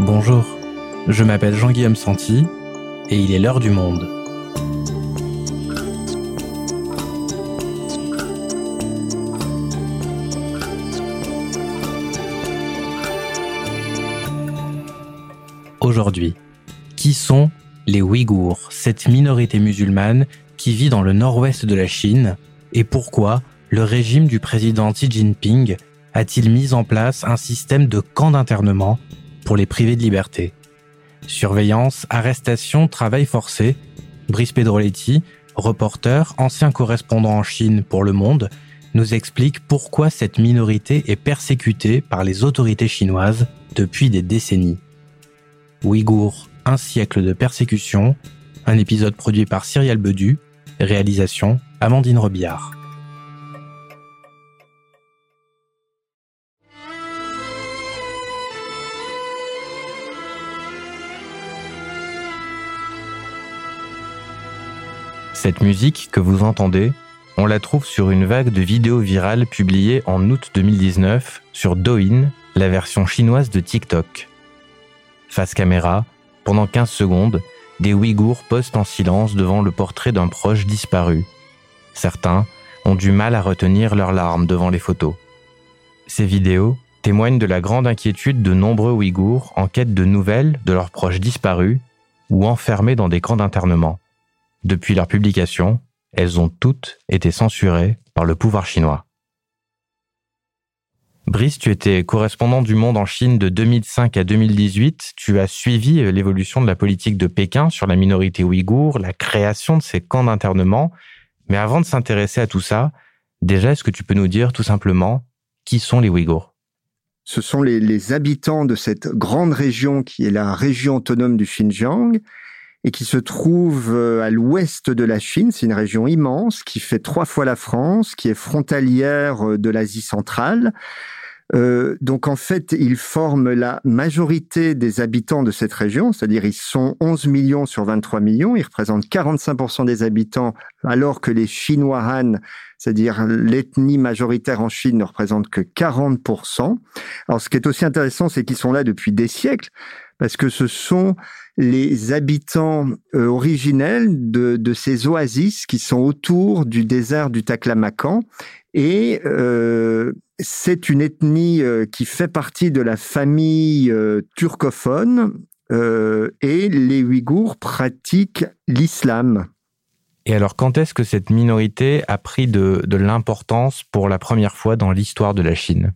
Bonjour, je m'appelle Jean-Guillaume Santi et il est l'heure du monde. Aujourd'hui, qui sont les Ouïghours, cette minorité musulmane qui vit dans le nord-ouest de la Chine, et pourquoi le régime du président Xi Jinping a-t-il mis en place un système de camps d'internement pour les priver de liberté Surveillance, arrestation, travail forcé. Brice Pedroletti, reporter, ancien correspondant en Chine pour Le Monde, nous explique pourquoi cette minorité est persécutée par les autorités chinoises depuis des décennies. Ouïghour, un siècle de persécution, un épisode produit par Cyrielle Bedu, réalisation Amandine Robillard. Cette musique que vous entendez, on la trouve sur une vague de vidéos virales publiées en août 2019 sur Douyin, la version chinoise de TikTok. Face caméra, pendant 15 secondes, des Ouïghours postent en silence devant le portrait d'un proche disparu. Certains ont du mal à retenir leurs larmes devant les photos. Ces vidéos témoignent de la grande inquiétude de nombreux Ouïghours en quête de nouvelles de leurs proches disparus ou enfermés dans des camps d'internement. Depuis leur publication, elles ont toutes été censurées par le pouvoir chinois. Brice, tu étais correspondant du Monde en Chine de 2005 à 2018. Tu as suivi euh, l'évolution de la politique de Pékin sur la minorité ouïghour, la création de ces camps d'internement. Mais avant de s'intéresser à tout ça, déjà, est-ce que tu peux nous dire tout simplement qui sont les Ouïghours? Ce sont les, les habitants de cette grande région qui est la région autonome du Xinjiang et qui se trouve euh, à l'ouest de la Chine. C'est une région immense qui fait trois fois la France, qui est frontalière euh, de l'Asie centrale. Euh, donc en fait, ils forment la majorité des habitants de cette région, c'est-à-dire ils sont 11 millions sur 23 millions, ils représentent 45% des habitants, alors que les Chinois Han, c'est-à-dire l'ethnie majoritaire en Chine, ne représentent que 40%. Alors ce qui est aussi intéressant, c'est qu'ils sont là depuis des siècles, parce que ce sont les habitants euh, originels de, ces oasis qui sont autour du désert du Taklamakan. Et euh, c'est une ethnie euh, qui fait partie de la famille turcophone et les Ouïghours pratiquent l'islam. Et alors, quand est-ce que cette minorité a pris de l'importance pour la première fois dans l'histoire de la Chine?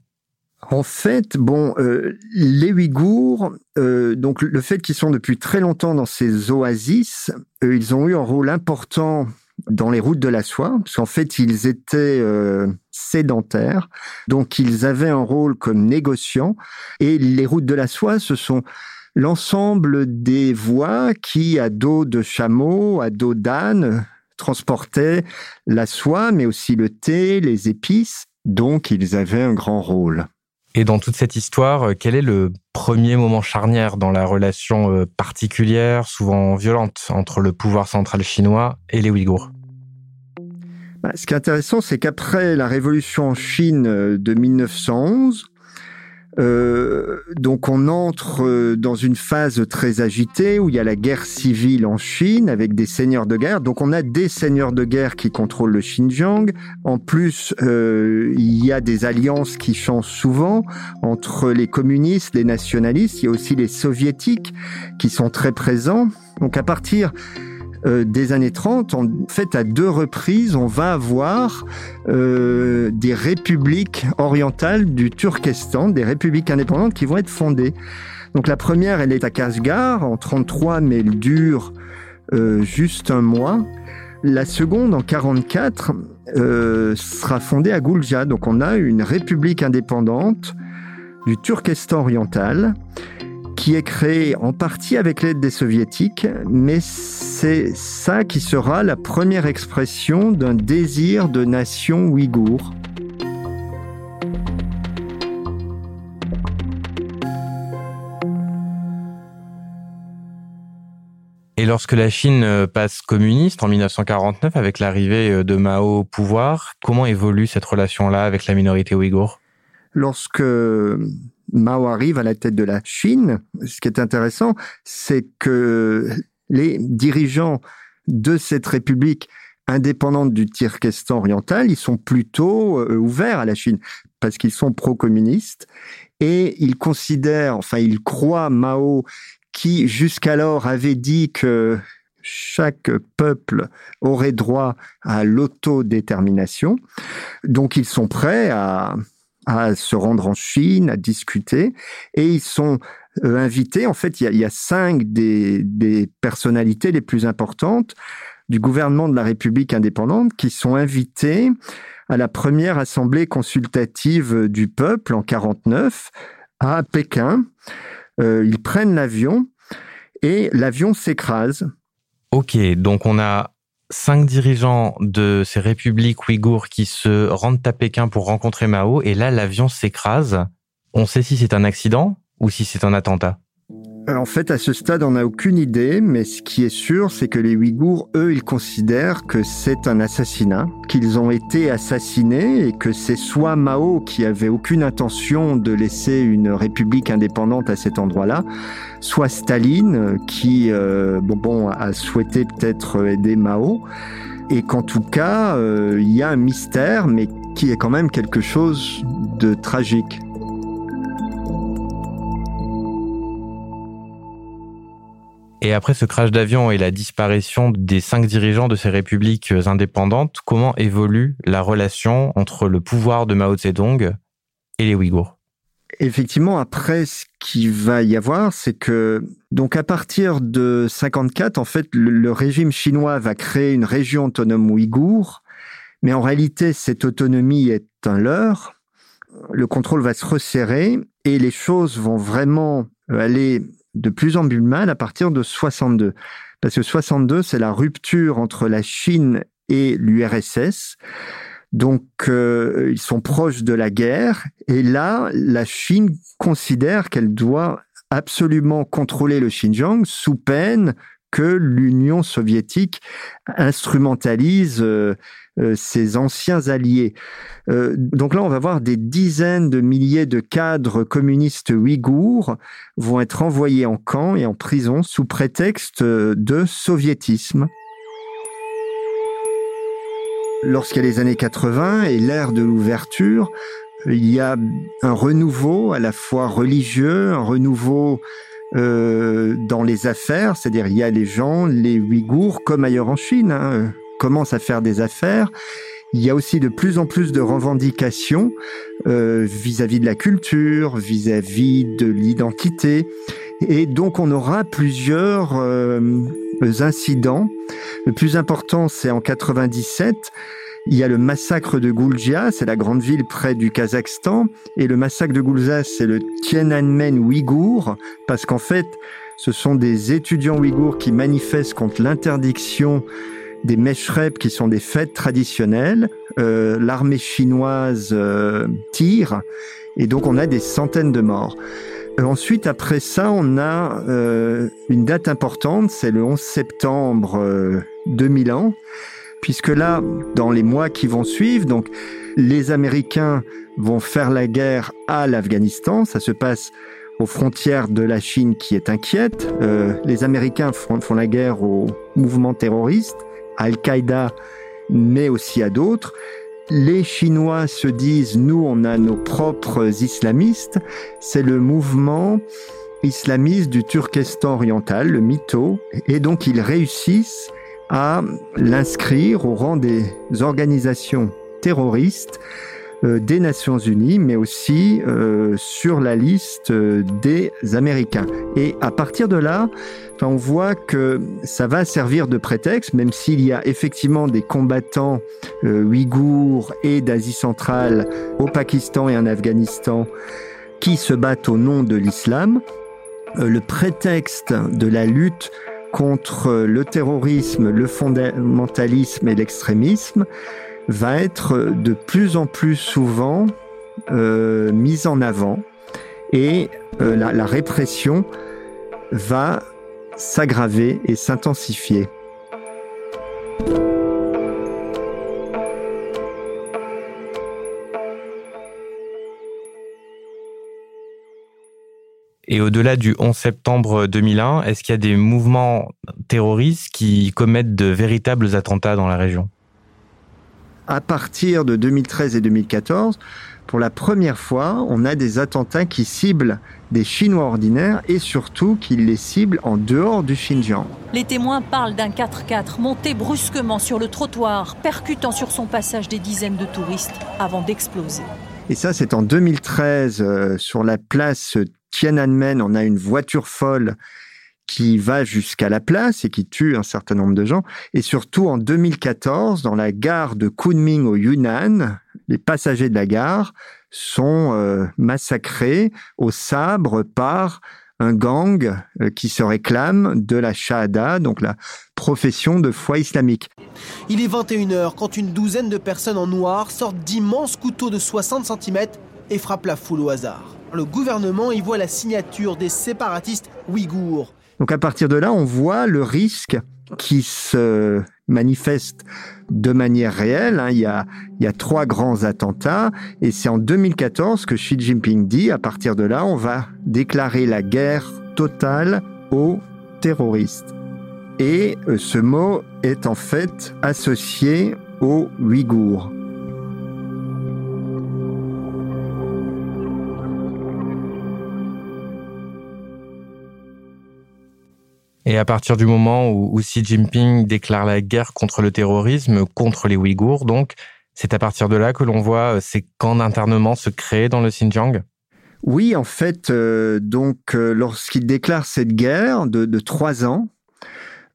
En fait, bon, euh, les Ouïghours, euh, donc le fait qu'ils sont depuis très longtemps dans ces oasis, euh, ils ont eu un rôle important dans les routes de la soie, parce qu'en fait, ils étaient euh, sédentaires, donc ils avaient un rôle comme négociants, et les routes de la soie, ce sont l'ensemble des voies qui, à dos de chameau, à dos d'âne, transportaient la soie, mais aussi le thé, les épices, donc ils avaient un grand rôle. Et dans toute cette histoire, euh, quel est le premier moment charnière dans la relation euh, particulière, souvent violente, entre le pouvoir central chinois et les Ouïghours? Bah, Ce qui est intéressant, c'est qu'après la révolution en Chine euh, de 1911, euh, donc on entre euh, dans une phase très agitée où il y a la guerre civile en Chine avec des seigneurs de guerre. Donc on a des seigneurs de guerre qui contrôlent le Xinjiang. En plus, euh, il y a des alliances qui changent souvent entre les communistes, les nationalistes. Il y a aussi les soviétiques qui sont très présents. Donc à partir euh, des années 30, en fait, à deux reprises, on va avoir euh, des républiques orientales du Turkestan, des républiques indépendantes qui vont être fondées. Donc la première, elle est à Kashgar en 33, mais elle dure euh, juste un mois. La seconde, en 44, euh, sera fondée à Gulja. Donc on a une république indépendante du Turkestan oriental qui est créé en partie avec l'aide des soviétiques, mais c'est ça qui sera la première expression d'un désir de nation ouïghour. Et lorsque la Chine euh, passe communiste en 1949 avec l'arrivée euh, de Mao au pouvoir, comment évolue cette relation-là avec la minorité ouïghour? Lorsque Mao arrive à la tête de la Chine, ce qui est intéressant, c'est que les dirigeants de cette république indépendante du Turkestan oriental, ils sont plutôt euh, ouverts à la Chine parce qu'ils sont pro-communistes et ils considèrent, enfin ils croient Mao qui jusqu'alors avait dit que chaque peuple aurait droit à l'autodétermination. Donc ils sont prêts à, à se rendre en Chine, à discuter, et ils sont euh, invités. En fait, il y a, cinq des, personnalités les plus importantes du gouvernement de la République indépendante qui sont invités à la première assemblée consultative du peuple en 49 à Pékin. Euh, ils prennent l'avion et l'avion s'écrase. Ok, donc on a cinq dirigeants de ces républiques ouïghours qui se rendent à Pékin pour rencontrer Mao, et là l'avion s'écrase. On sait si c'est un accident ou si c'est un attentat en fait, à ce stade, on n'a aucune idée, mais ce qui est sûr, c'est que les Ouïghours, eux, ils considèrent que c'est un assassinat, qu'ils ont été assassinés et que c'est soit Mao qui avait aucune intention de laisser une république indépendante à cet endroit-là, soit Staline qui, euh, bon, bon, a souhaité peut-être aider Mao, et qu'en tout cas, euh, il y a un mystère, mais qui est quand même quelque chose de tragique. Et après ce crash d'avion et la disparition des cinq dirigeants de ces républiques indépendantes, comment évolue la relation entre le pouvoir de Mao Zedong et les Ouïghours? Effectivement, après, ce qu'il va y avoir, c'est que, donc, à partir de 54, en fait, le, régime chinois va créer une région autonome ouïghour, mais en réalité, cette autonomie est un leurre. Le contrôle va se resserrer et les choses vont vraiment aller de plus en plus mal à partir de 62. Parce que 62, c'est la rupture entre la Chine et l'URSS. Donc, euh, ils sont proches de la guerre. Et là, la Chine considère qu'elle doit absolument contrôler le Xinjiang sous peine que l'Union soviétique instrumentalise euh, ses anciens alliés. Euh, donc là, on va voir des dizaines de milliers de cadres communistes ouïghours vont être envoyés en camp et en prison sous prétexte de soviétisme. Lorsqu'il y a les années 80 et l'ère de l'ouverture, il y a un renouveau à la fois religieux, un renouveau euh, dans les affaires, c'est-à-dire il y a les gens, les Ouïghours, comme ailleurs en Chine, hein, commencent à faire des affaires. Il y a aussi de plus en plus de revendications euh, vis-à-vis de la culture, vis-à-vis de l'identité. Et donc on aura plusieurs euh, incidents. Le plus important, c'est en 97 il y a le massacre de Goulja, c'est la grande ville près du Kazakhstan, et le massacre de Goulja, c'est le Tiananmen ouïghour, parce qu'en fait, ce sont des étudiants ouïghours qui manifestent contre l'interdiction des Meshrep, qui sont des fêtes traditionnelles. Euh, L'armée chinoise euh, tire, et donc on a des centaines de morts. Euh, ensuite, après ça, on a euh, une date importante, c'est le 11 septembre 2001 puisque là, dans les mois qui vont suivre, donc les Américains vont faire la guerre à l'Afghanistan. Ça se passe aux frontières de la Chine qui est inquiète. Euh, les Américains font, font, la guerre aux mouvements terroristes, Al-Qaïda, mais aussi à d'autres. Les Chinois se disent, nous, on a nos propres islamistes. C'est le mouvement islamiste du Turkestan oriental, le MITO. Et donc, ils réussissent à l'inscrire au rang des organisations terroristes des Nations Unies, mais aussi euh, sur la liste euh, des Américains. Et à partir de là, on voit que ça va servir de prétexte, même s'il y a effectivement des combattants ouïghours et d'Asie centrale au Pakistan et en Afghanistan qui se battent au nom de l'islam. le prétexte de la lutte contre le terrorisme, le fondamentalisme et l'extrémisme va être de plus en plus souvent euh, mise en avant et euh, la, la répression va s'aggraver et s'intensifier. Et au-delà du 11 septembre 2001, est-ce qu'il y a des mouvements terroristes qui commettent de véritables attentats dans la région? À partir de 2013 et 2014, pour la première fois, on a des attentats qui ciblent des Chinois ordinaires et surtout qui les ciblent en dehors du Xinjiang. Les témoins parlent d'un 4x4 monté brusquement sur le trottoir, percutant sur son passage des dizaines de touristes avant d'exploser. Et ça, c'est en 2013, euh, sur la place Tiananmen, on a une voiture folle qui va jusqu'à la place et qui tue un certain nombre de gens. Et surtout en 2014, dans la gare de Kunming au Yunnan, les passagers de la gare sont euh, massacrés au sabre par un gang euh, qui se réclame de la Shahada, donc la profession de foi islamique. Il est 21h quand une douzaine de personnes en noir sortent d'immenses couteaux de 60 cm et frappent la foule au hasard le gouvernement y voit la signature des séparatistes ouïghours. Donc à partir de là, on voit le risque qui se manifeste de manière réelle. Hein. Il, y a, trois grands attentats et c'est en 2014 que Xi Jinping dit, à partir de là, on va déclarer la guerre totale aux terroristes. Et euh, ce mot est en fait associé aux Ouïghours. Et à partir du moment où, Xi Jinping déclare la guerre contre le terrorisme, contre les Ouïghours, donc, c'est à partir de là que l'on voit euh, ces camps d'internement se créer dans le Xinjiang? Oui, en fait, euh, donc, euh, lorsqu'il déclare cette guerre de, trois ans,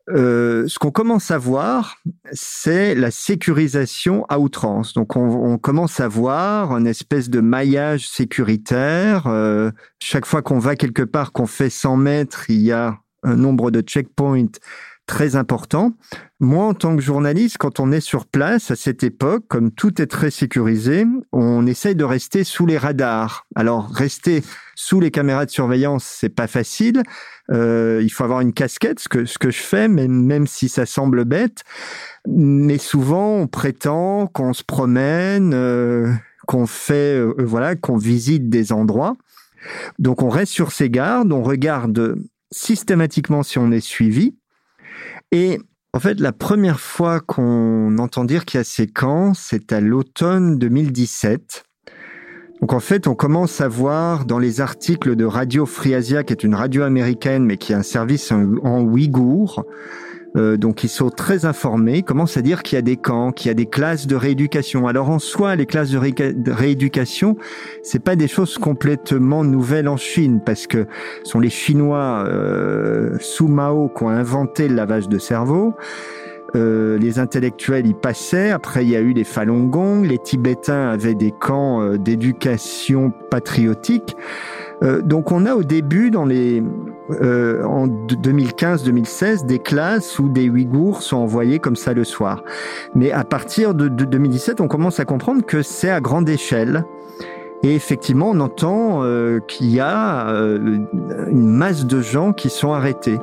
ce qu'on commence à voir, c'est la sécurisation à outrance. Donc, on, on, commence à voir une espèce de maillage sécuritaire. chaque fois qu'on va quelque part, qu'on fait 100 mètres, il y a un nombre de checkpoints très important. Moi, en tant que journaliste, quand on est sur place à cette époque, comme tout est très sécurisé, on essaye de rester sous les radars. Alors, rester sous les caméras de surveillance, c'est pas facile. Euh, il faut avoir une casquette, ce que ce que je fais, même même si ça semble bête. Mais souvent, on prétend qu'on se promène, euh, qu'on fait, euh, voilà, qu'on visite des endroits. Donc, on reste sur ses gardes, on regarde systématiquement si on est suivi. Et en fait, la première fois qu'on entend dire qu'il y a ces camps, c'est à l'automne 2017. Donc en fait, on commence à voir dans les articles de Radio Free Asia, qui est une radio américaine, mais qui a un service en ouïghour, euh, donc ils sont très informés, commencent à dire qu'il y a des camps, qu'il y a des classes de rééducation. Alors en soi, les classes de, rééducation, c'est pas des choses complètement nouvelles en Chine, parce que ce sont les Chinois euh, sous Mao qui ont inventé le lavage de cerveau. Euh, les intellectuels y passaient. Après, il y a eu les Falun Gong. Les Tibétains avaient des camps euh, d'éducation patriotique. Euh, donc, on a au début, dans les euh, en 2015-2016 des classes où des Ouïghours sont envoyés comme ça le soir. Mais à partir de, 2017, on commence à comprendre que c'est à grande échelle. Et effectivement, on entend euh, qu'il y a euh, une masse de gens qui sont arrêtés.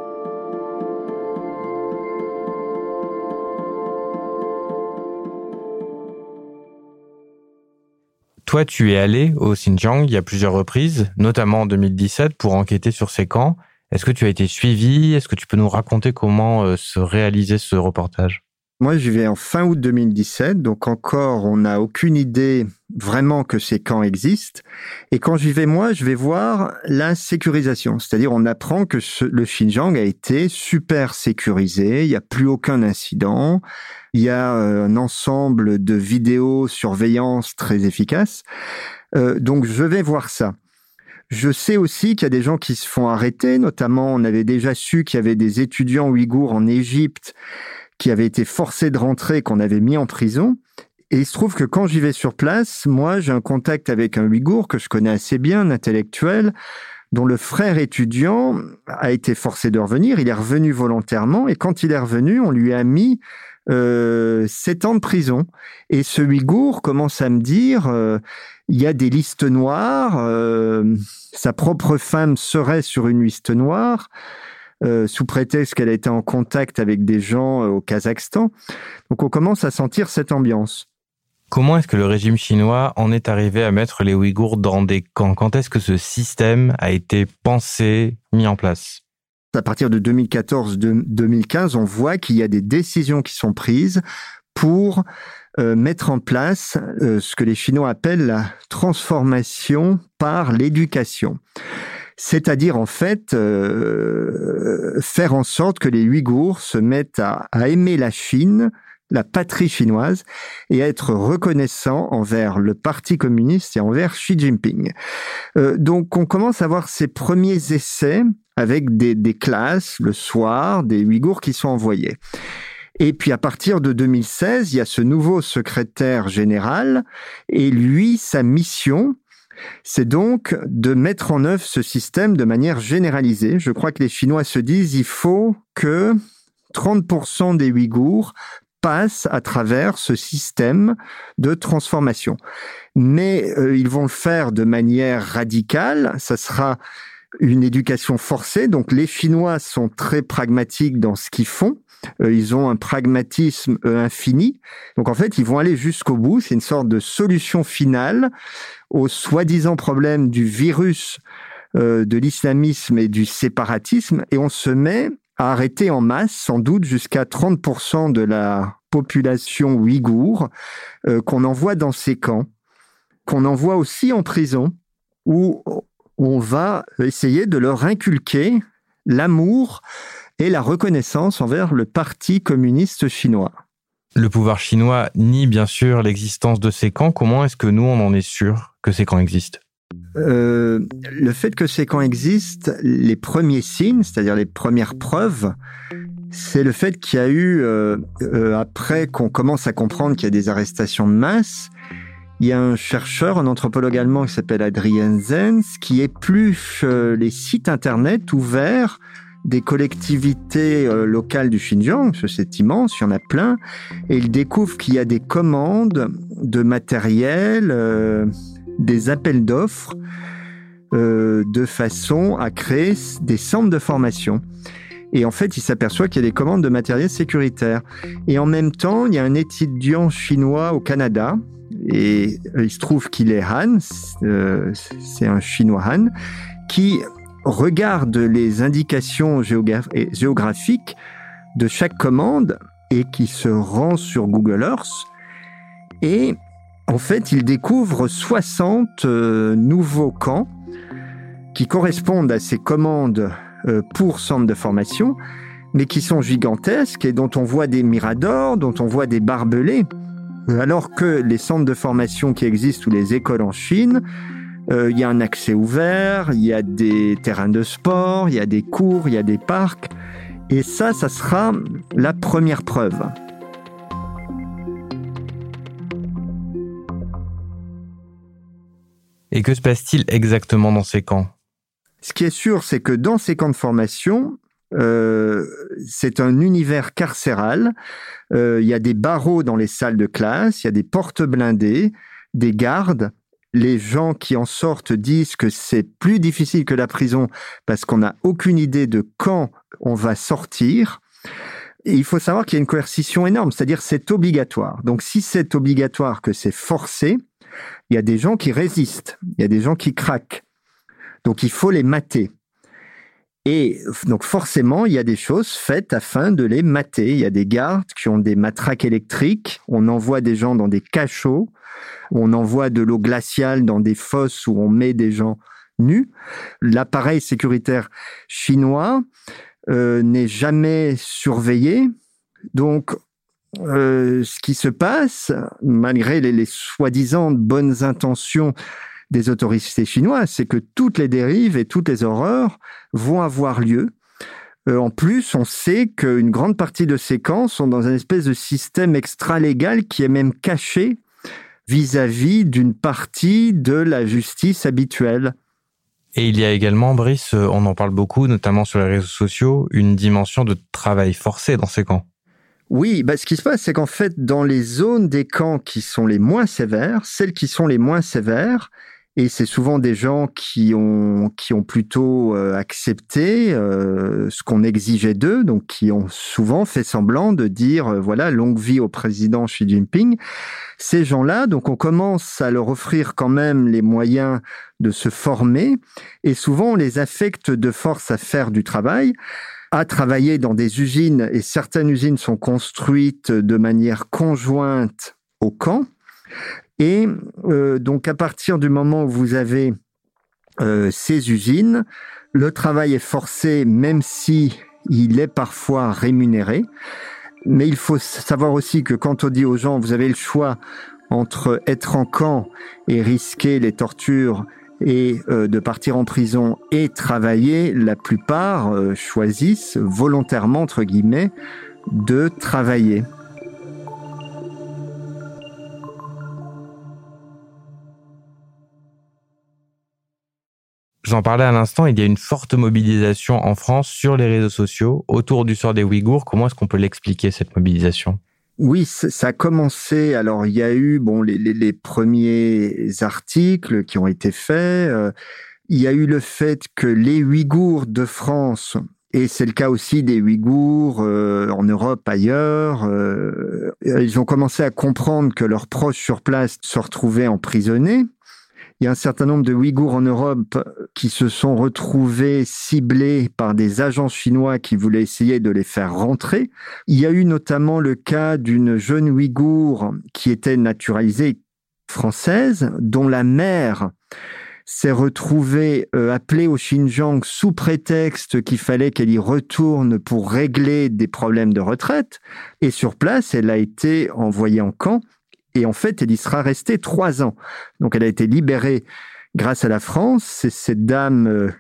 Toi, tu es allé au Xinjiang il y a plusieurs reprises, notamment en 2017, pour enquêter sur ces camps. Est-ce que tu as été suivi? Est-ce que tu peux nous raconter comment euh, se réaliser ce reportage? Moi, j'y vais en fin août 2017, donc encore, on n'a aucune idée vraiment que ces camps existent. Et quand j'y vais, moi, je vais voir la sécurisation. C'est-à-dire, on apprend que le Xinjiang a été super sécurisé, il n'y a plus aucun incident, il y a euh, un ensemble de vidéos surveillance très efficaces. Euh, donc, je vais voir ça. Je sais aussi qu'il y a des gens qui se font arrêter, notamment on avait déjà su qu'il y avait des étudiants ouïghours en Égypte qui avaient été forcés de rentrer, qu'on avait mis en prison. Et il se trouve que quand j'y vais sur place, moi j'ai un contact avec un ouïghour que je connais assez bien, un intellectuel, dont le frère étudiant a été forcé de revenir. Il est revenu volontairement et quand il est revenu, on lui a mis euh, 7 ans de prison. Et ce Ouïghour commence à me dire, euh, il y a des listes noires, euh, sa propre femme serait sur une liste noire, euh, sous prétexte qu'elle a été en contact avec des gens au Kazakhstan. Donc on commence à sentir cette ambiance. Comment est-ce que le régime chinois en est arrivé à mettre les Ouïghours dans des camps? Quand est-ce que ce système a été pensé, mis en place? À partir de 2014-2015, on voit qu'il y a des décisions qui sont prises pour euh, mettre en place euh, ce que les Chinois appellent la transformation par l'éducation. C'est-à-dire en fait euh, faire en sorte que les Ouïghours se mettent à, à aimer la Chine, la patrie chinoise et à être reconnaissant envers le Parti communiste et envers Xi Jinping. Euh, donc on commence à voir ces premiers essais avec des, des classes le soir, des Ouïghours qui sont envoyés. Et puis à partir de 2016, il y a ce nouveau secrétaire général et lui, sa mission, c'est donc de mettre en œuvre ce système de manière généralisée. Je crois que les Chinois se disent il faut que 30% des Ouïghours passe à travers ce système de transformation. Mais euh, ils vont le faire de manière radicale. Ça sera une éducation forcée. Donc les Chinois sont très pragmatiques dans ce qu'ils font. Euh, ils ont un pragmatisme euh, infini. Donc en fait, ils vont aller jusqu'au bout. C'est une sorte de solution finale au soi-disant problème du virus de l'islamisme et du séparatisme. Et on se met a arrêté en masse, sans doute jusqu'à 30% de la population ouïghour, euh, qu'on envoie dans ces camps, qu'on envoie aussi en prison, où on va essayer de leur inculquer l'amour et la reconnaissance envers le Parti communiste chinois. Le pouvoir chinois nie bien sûr l'existence de ces camps. Comment est-ce que nous, on en est sûr que ces camps existent? Euh, le fait que ces camps existent, les premiers signes, c'est-à-dire les premières preuves, c'est le fait qu'il y a eu, euh, euh, après qu'on commence à comprendre qu'il y a des arrestations de masse, il y a un chercheur, un anthropologue allemand qui s'appelle Adrien Zenz, qui épluche les sites internet ouverts des collectivités locales du Xinjiang, c'est immense, il y en a plein, et il découvre qu'il y a des commandes de matériel, des appels d'offres euh, de façon à créer des centres de formation. Et en fait, il s'aperçoit qu'il y a des commandes de matériel sécuritaire. Et en même temps, il y a un étudiant chinois au Canada, et euh, il se trouve qu'il est Han, euh, c'est un chinois Han, qui regarde les indications géographiques de chaque commande et qui se rend sur Google Earth. Et en fait, il découvre 60 euh, nouveaux camps qui correspondent à ces commandes pour centres de formation, mais qui sont gigantesques et dont on voit des miradors, dont on voit des barbelés, alors que les centres de formation qui existent ou les écoles en Chine, euh, il y a un accès ouvert, il y a des terrains de sport, il y a des cours, il y a des parcs, et ça, ça sera la première preuve. Et que se passe-t-il exactement dans ces camps? Ce qui est sûr, c'est que dans ces camps de formation, euh, c'est un univers carcéral. Euh, il y a des barreaux dans les salles de classe, il y a des portes blindées, des gardes. Les gens qui en sortent disent que c'est plus difficile que la prison parce qu'on n'a aucune idée de quand on va sortir. Et il faut savoir qu'il y a une coercition énorme, c'est-à-dire c'est obligatoire. Donc si c'est obligatoire, que c'est forcé, il y a des gens qui résistent, il y a des gens qui craquent. Donc il faut les mater. Et donc forcément, il y a des choses faites afin de les mater. Il y a des gardes qui ont des matraques électriques. On envoie des gens dans des cachots. On envoie de l'eau glaciale dans des fosses où on met des gens nus. L'appareil sécuritaire chinois euh, n'est jamais surveillé. Donc euh, ce qui se passe, malgré les, soi-disant bonnes intentions des autorités chinoises, c'est que toutes les dérives et toutes les horreurs vont avoir lieu. Euh, en plus, on sait qu'une grande partie de ces camps sont dans un espèce de système extra-légal qui est même caché vis-à-vis d'une partie de la justice habituelle. Et il y a également, Brice, on en parle beaucoup, notamment sur les réseaux sociaux, une dimension de travail forcé dans ces camps. Oui, bah, ce qui se passe, c'est qu'en fait, dans les zones des camps qui sont les moins sévères, celles qui sont les moins sévères, Et c'est souvent des gens qui ont qui ont plutôt euh, accepté euh, ce qu'on exigeait d'eux, donc qui ont souvent fait semblant de dire euh, voilà longue vie au président Xi Jinping. Ces gens-là, donc on commence à leur offrir quand même les moyens de se former, et souvent on les affecte de force à faire du travail à travailler dans des usines, et certaines usines sont construites de manière conjointe au camp. Et euh, donc à partir du moment où vous avez euh, ces usines, le travail est forcé, même si il est parfois rémunéré. Mais il faut savoir aussi que quand on dit aux gens, vous avez le choix entre être en camp et risquer les tortures et euh, de partir en prison et travailler, la plupart choisissent volontairement, entre guillemets, de travailler. J'en parlais à l'instant, il y a une forte mobilisation en France sur les réseaux sociaux autour du sort des Ouïghours. Comment est-ce qu'on peut l'expliquer, cette mobilisation? Oui, ça a commencé. Alors, il y a eu bon les, les, premiers articles qui ont été faits. Euh, il y a eu le fait que les Ouïghours de France, et c'est le cas aussi des Ouïghours euh, en Europe, ailleurs, euh, ils ont commencé à comprendre que leurs proches sur place se retrouvaient emprisonnés il y a un certain nombre de Ouïghours en Europe qui se sont retrouvés ciblés par des agents chinois qui voulaient essayer de les faire rentrer. Il y a eu notamment le cas d'une jeune Ouïghour qui était naturalisée française, dont la mère s'est retrouvée euh, appelée au Xinjiang sous prétexte qu'il fallait qu'elle y retourne pour régler des problèmes de retraite. Et sur place, elle a été envoyée en camp et en fait, elle y sera restée trois ans. Donc, elle a été libérée grâce à la France. C'est cette dame euh,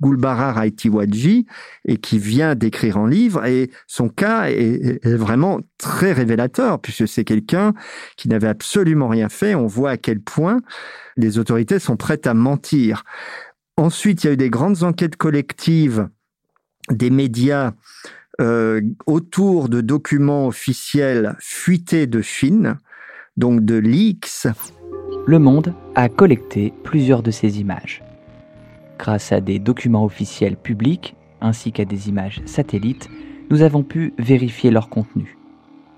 Gulbara Raitiwadji et qui vient d'écrire un livre. Et son cas est, vraiment très révélateur puisque c'est quelqu'un qui n'avait absolument rien fait. On voit à quel point les autorités sont prêtes à mentir. Ensuite, il y a eu des grandes enquêtes collectives des médias euh, autour de documents officiels fuités de Chine donc de leaks. Le Monde a collecté plusieurs de ces images. Grâce à des documents officiels publics ainsi qu'à des images satellites, nous avons pu vérifier leur contenu.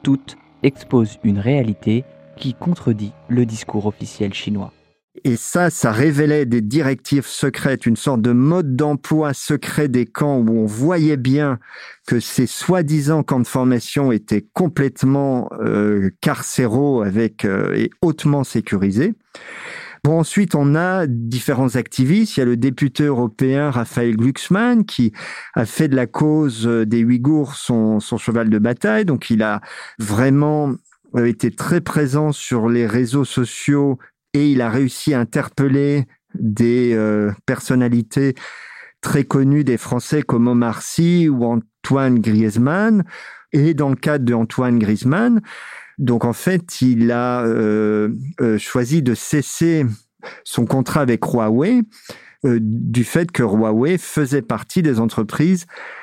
Toutes exposent une réalité qui contredit le discours officiel chinois. Et ça, ça révélait des directives secrètes, une sorte de mode d'emploi secret des camps où on voyait bien que ces soi-disant camps de formation étaient complètement euh, carcéraux avec euh, et hautement sécurisés. Bon, ensuite, on a différents activistes. Il y a le député européen Raphaël Glucksmann qui a fait de la cause des Ouïghours son, son cheval de bataille. Donc, il a vraiment euh, été très présent sur les réseaux sociaux et il a réussi à interpeller des euh, personnalités très connues des Français comme Omar Sy ou Antoine Griezmann. Et dans le cadre d'Antoine Griezmann, donc en fait, il a euh, euh, choisi de cesser son contrat avec Huawei du fait que Huawei faisait partie des entreprises euh,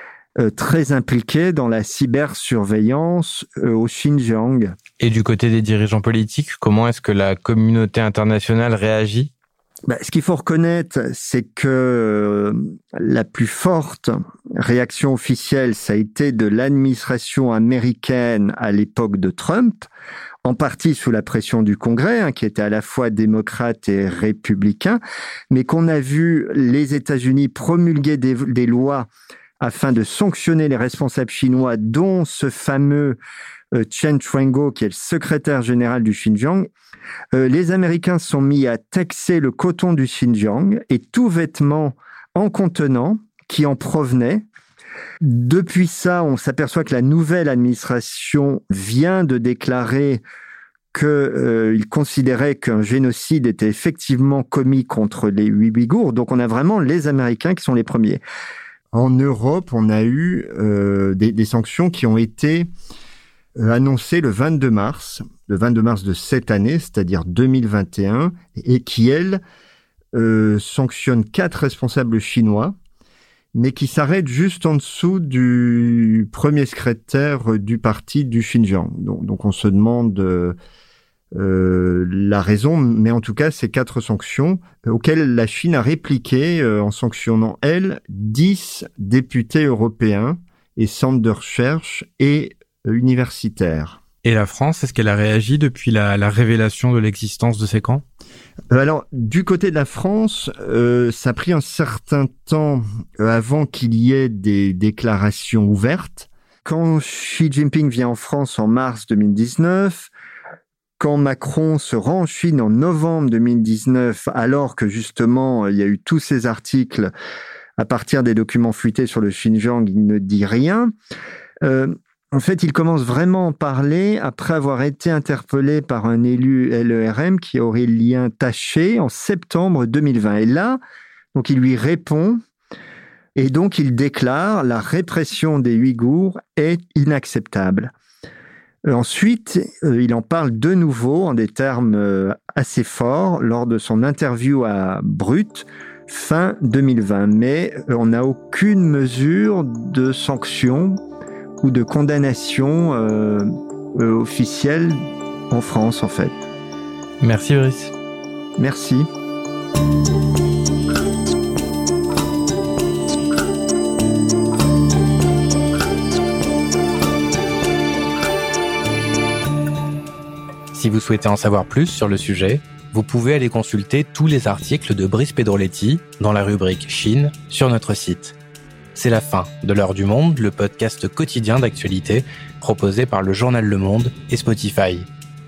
très impliqué dans la cybersurveillance euh, au Xinjiang. Et du côté des dirigeants politiques, comment est-ce que la communauté internationale réagit? Bah, ce qu'il faut reconnaître, c'est que euh, la plus forte réaction officielle, ça a été de l'administration américaine à l'époque de Trump, en partie sous la pression du Congrès, hein, qui était à la fois démocrate et républicain, mais qu'on a vu les États-Unis promulguer des lois afin de sanctionner les responsables chinois, dont ce fameux euh, Chen Chuango, qui est le secrétaire général du Xinjiang. Euh, les Américains sont mis à taxer le coton du Xinjiang et tout vêtement en contenant qui en provenait. Depuis ça, on s'aperçoit que la nouvelle administration vient de déclarer qu'il euh, considérait qu'un génocide était effectivement commis contre les Ouïghours. Donc on a vraiment les Américains qui sont les premiers. En Europe, on a eu euh, des, sanctions qui ont été euh, annoncées le 22 mars, le 22 mars de cette année, c'est-à-dire 2021, et qui, elles, euh, sanctionnent quatre responsables chinois, mais qui s'arrêtent juste en dessous du premier secrétaire du parti du Xinjiang. Donc, on se demande euh, la raison, mais en tout cas, ces quatre sanctions auxquelles la Chine a répliqué en sanctionnant, elle, dix députés européens et centres de recherche et universitaires. Et la France, est-ce qu'elle a réagi depuis la, la révélation de l'existence de ces camps? Alors, du côté de la France, euh, ça a pris un certain temps avant qu'il y ait des déclarations ouvertes. Quand Xi Jinping vient en France en mars 2019, quand Macron se rend en Chine en novembre 2019, alors que justement il y a eu tous ces articles à partir des documents fuités sur le Xinjiang, il ne dit rien. Euh, en fait, il commence vraiment à parler après avoir été interpellé par un élu LERM qui aurait lien taché en septembre 2020. Et là, donc il lui répond et donc il déclare la répression des Ouïghours est inacceptable. Euh, ensuite, euh, il en parle de nouveau en des termes euh, assez forts lors de son interview à Brut fin 2020. Mais on n'a aucune mesure de sanction ou de condamnation euh, euh, officielle en France en fait. Merci Brice. Merci. Vous souhaitez en savoir plus sur le sujet, vous pouvez aller consulter tous les articles de Brice Pedroletti dans la rubrique Chine sur notre site c'est la fin de l'heure du monde, le podcast quotidien d'actualité proposé par le journal Le Monde et Spotify.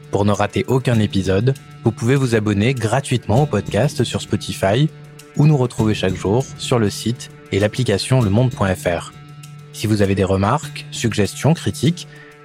Pour ne rater aucun épisode, vous pouvez vous abonner gratuitement au podcast sur Spotify ou nous retrouver chaque jour sur le site et l'application lemonde.fr. Si vous avez des remarques, suggestions, critiques,